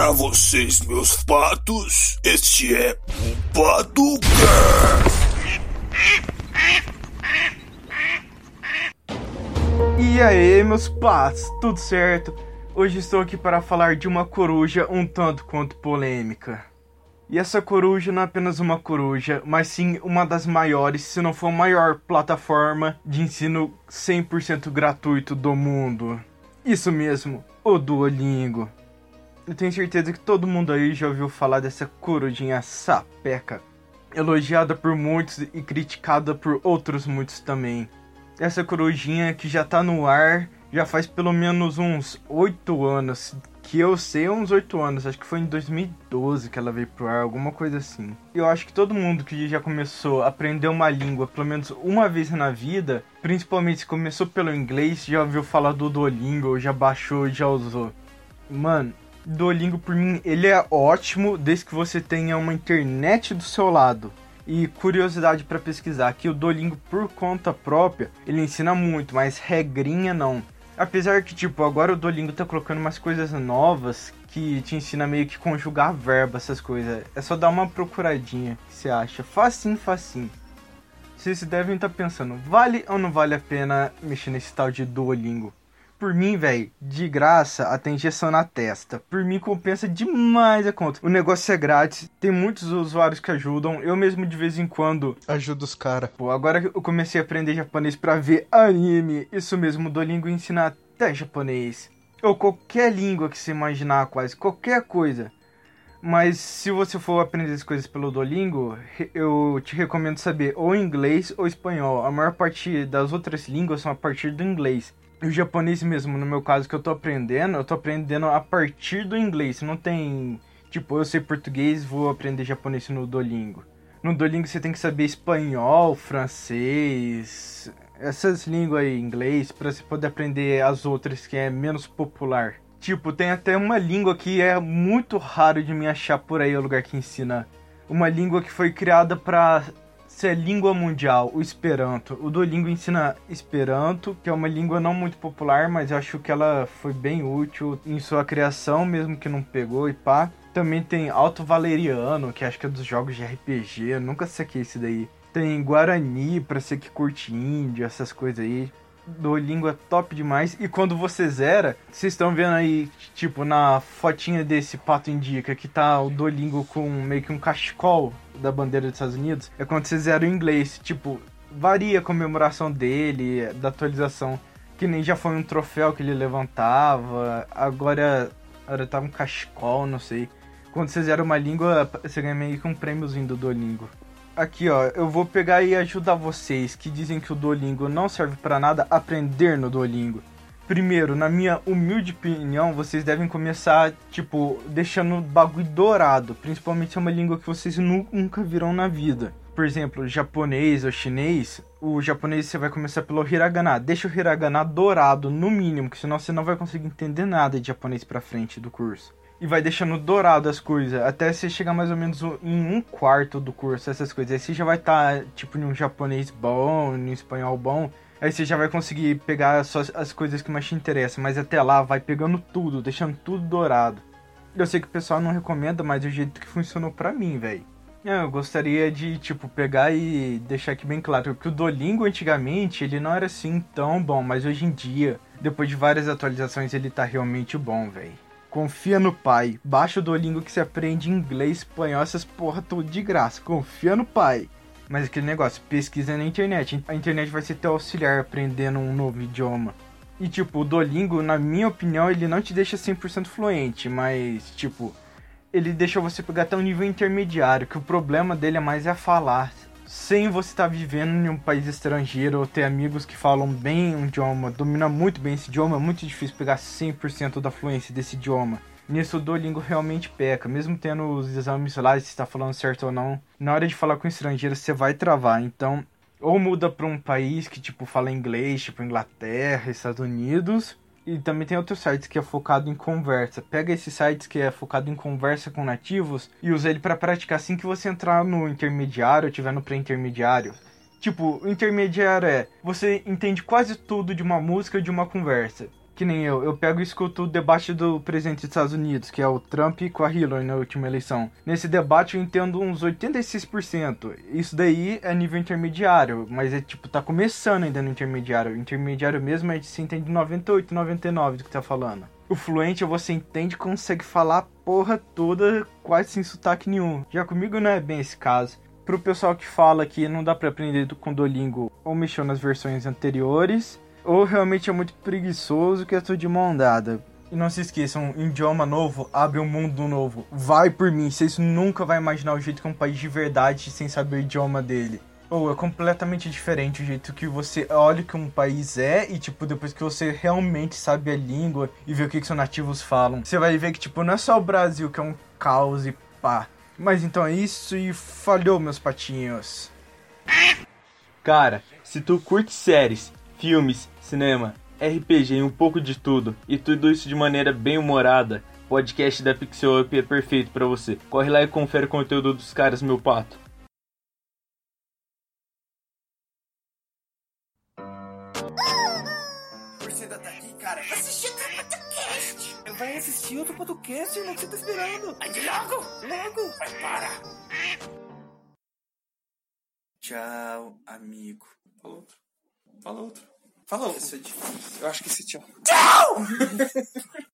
Para vocês, meus patos, este é o Paducast. E aí, meus patos, tudo certo? Hoje estou aqui para falar de uma coruja um tanto quanto polêmica. E essa coruja não é apenas uma coruja, mas sim uma das maiores, se não for a maior plataforma de ensino 100% gratuito do mundo. Isso mesmo, o Duolingo. Eu tenho certeza que todo mundo aí já ouviu falar dessa corujinha sapeca, elogiada por muitos e criticada por outros muitos também. Essa corujinha que já tá no ar já faz pelo menos uns 8 anos, que eu sei uns 8 anos, acho que foi em 2012 que ela veio pro ar, alguma coisa assim. Eu acho que todo mundo que já começou a aprender uma língua pelo menos uma vez na vida, principalmente se começou pelo inglês, já ouviu falar do Duolingo, já baixou, já usou. Mano, Duolingo por mim, ele é ótimo desde que você tenha uma internet do seu lado. E curiosidade para pesquisar, que o Duolingo por conta própria, ele ensina muito, mas regrinha não. Apesar que, tipo, agora o Duolingo tá colocando umas coisas novas que te ensina meio que conjugar verbo, essas coisas. É só dar uma procuradinha, que você acha? Facinho, facinho. Vocês devem estar tá pensando, vale ou não vale a pena mexer nesse tal de Duolingo? Por mim, velho, de graça, até injeção na testa. Por mim, compensa demais a conta. O negócio é grátis, tem muitos usuários que ajudam. Eu mesmo, de vez em quando, ajudo os caras. Pô, agora eu comecei a aprender japonês pra ver anime. Isso mesmo, o Duolingo ensina até japonês. Ou qualquer língua que você imaginar, quase. Qualquer coisa. Mas se você for aprender as coisas pelo Duolingo, eu te recomendo saber ou inglês ou espanhol. A maior parte das outras línguas são a partir do inglês o japonês mesmo, no meu caso, que eu tô aprendendo, eu tô aprendendo a partir do inglês. Não tem. Tipo, eu sei português, vou aprender japonês no Duolingo. No Duolingo você tem que saber espanhol, francês, essas línguas aí, inglês, para você poder aprender as outras que é menos popular. Tipo, tem até uma língua que é muito raro de me achar por aí, o lugar que ensina. Uma língua que foi criada para é língua mundial, o Esperanto. O Duolingo ensina Esperanto, que é uma língua não muito popular, mas eu acho que ela foi bem útil em sua criação, mesmo que não pegou e pá. Também tem Alto Valeriano, que acho que é dos jogos de RPG, eu nunca saquei esse daí. Tem Guarani, pra ser que curte índio, essas coisas aí. Duolingo é top demais. E quando você zera, vocês estão vendo aí, tipo, na fotinha desse pato indica que tá o Duolingo com meio que um cachecol da bandeira dos Estados Unidos. É quando você zera o inglês. Tipo, varia a comemoração dele, da atualização. Que nem já foi um troféu que ele levantava. Agora, agora tá um cachecol, não sei. Quando você zera uma língua, você ganha meio que um prêmiozinho do Duolingo aqui, ó, eu vou pegar e ajudar vocês que dizem que o Duolingo não serve para nada aprender no Duolingo. Primeiro, na minha humilde opinião, vocês devem começar, tipo, deixando o bagulho dourado, principalmente se é uma língua que vocês nunca viram na vida. Por exemplo, japonês ou chinês, o japonês você vai começar pelo hiragana. Deixa o hiragana dourado, no mínimo, que senão você não vai conseguir entender nada de japonês pra frente do curso e vai deixando dourado as coisas, até você chegar mais ou menos em um quarto do curso, essas coisas. Aí você já vai estar, tá, tipo, em um japonês bom, em um espanhol bom. Aí você já vai conseguir pegar só as coisas que mais te interessam, mas até lá vai pegando tudo, deixando tudo dourado. Eu sei que o pessoal não recomenda, mas é o jeito que funcionou pra mim, velho. É, eu gostaria de, tipo, pegar e deixar aqui bem claro que o Dolingo antigamente ele não era assim tão bom, mas hoje em dia, depois de várias atualizações, ele tá realmente bom, velho. Confia no pai. Baixa o Duolingo que você aprende inglês, espanhol, essas porra tudo de graça. Confia no pai. Mas aquele negócio, pesquisa na internet. A internet vai ser teu auxiliar aprendendo um novo idioma. E tipo, o Duolingo, na minha opinião, ele não te deixa 100% fluente, mas tipo, ele deixa você pegar até um nível intermediário, que o problema dele é mais é falar sem você estar tá vivendo em um país estrangeiro ou ter amigos que falam bem um idioma, domina muito bem esse idioma, é muito difícil pegar 100% da fluência desse idioma. Nisso o Duolingo realmente peca, mesmo tendo os exames lá, se está falando certo ou não. Na hora de falar com estrangeiro, você vai travar. Então, ou muda para um país que tipo fala inglês, tipo Inglaterra, Estados Unidos, e também tem outros sites que é focado em conversa. Pega esses sites que é focado em conversa com nativos e usa ele para praticar assim que você entrar no intermediário ou tiver no pré-intermediário. Tipo, o intermediário é você entende quase tudo de uma música ou de uma conversa. Que nem eu, eu pego e escuto o debate do presidente dos Estados Unidos, que é o Trump com a Hillary na última eleição. Nesse debate eu entendo uns 86%. Isso daí é nível intermediário, mas é tipo, tá começando ainda no intermediário. O intermediário mesmo é entende 98, 99 do que tá falando. O fluente você entende consegue falar a porra toda quase sem sotaque nenhum. Já comigo não é bem esse caso. Pro pessoal que fala que não dá para aprender com Duolingo ou mexeu nas versões anteriores, ou realmente é muito preguiçoso que é tudo de mão dada. E não se esqueçam, um idioma novo abre um mundo novo. Vai por mim, vocês nunca vão imaginar o jeito que é um país de verdade sem saber o idioma dele. Ou é completamente diferente o jeito que você olha que um país é e, tipo, depois que você realmente sabe a língua e vê o que, que seus nativos falam. Você vai ver que, tipo, não é só o Brasil que é um caos e pá. Mas então é isso e falhou, meus patinhos. Cara, se tu curte séries, filmes, cinema, RPG e um pouco de tudo, e tudo isso de maneira bem humorada, podcast da Pixel Up é perfeito para você. Corre lá e confere o conteúdo dos caras, meu pato. Você ainda tá aqui, cara? Assistir outro podcast. Vai assistir outro podcast, irmão, que você tá esperando? De logo. Logo! Vai, para. Tchau, amigo. Fala outro. Fala outro. Fala outro. Isso é difícil. Eu acho que esse tchau. Tchau!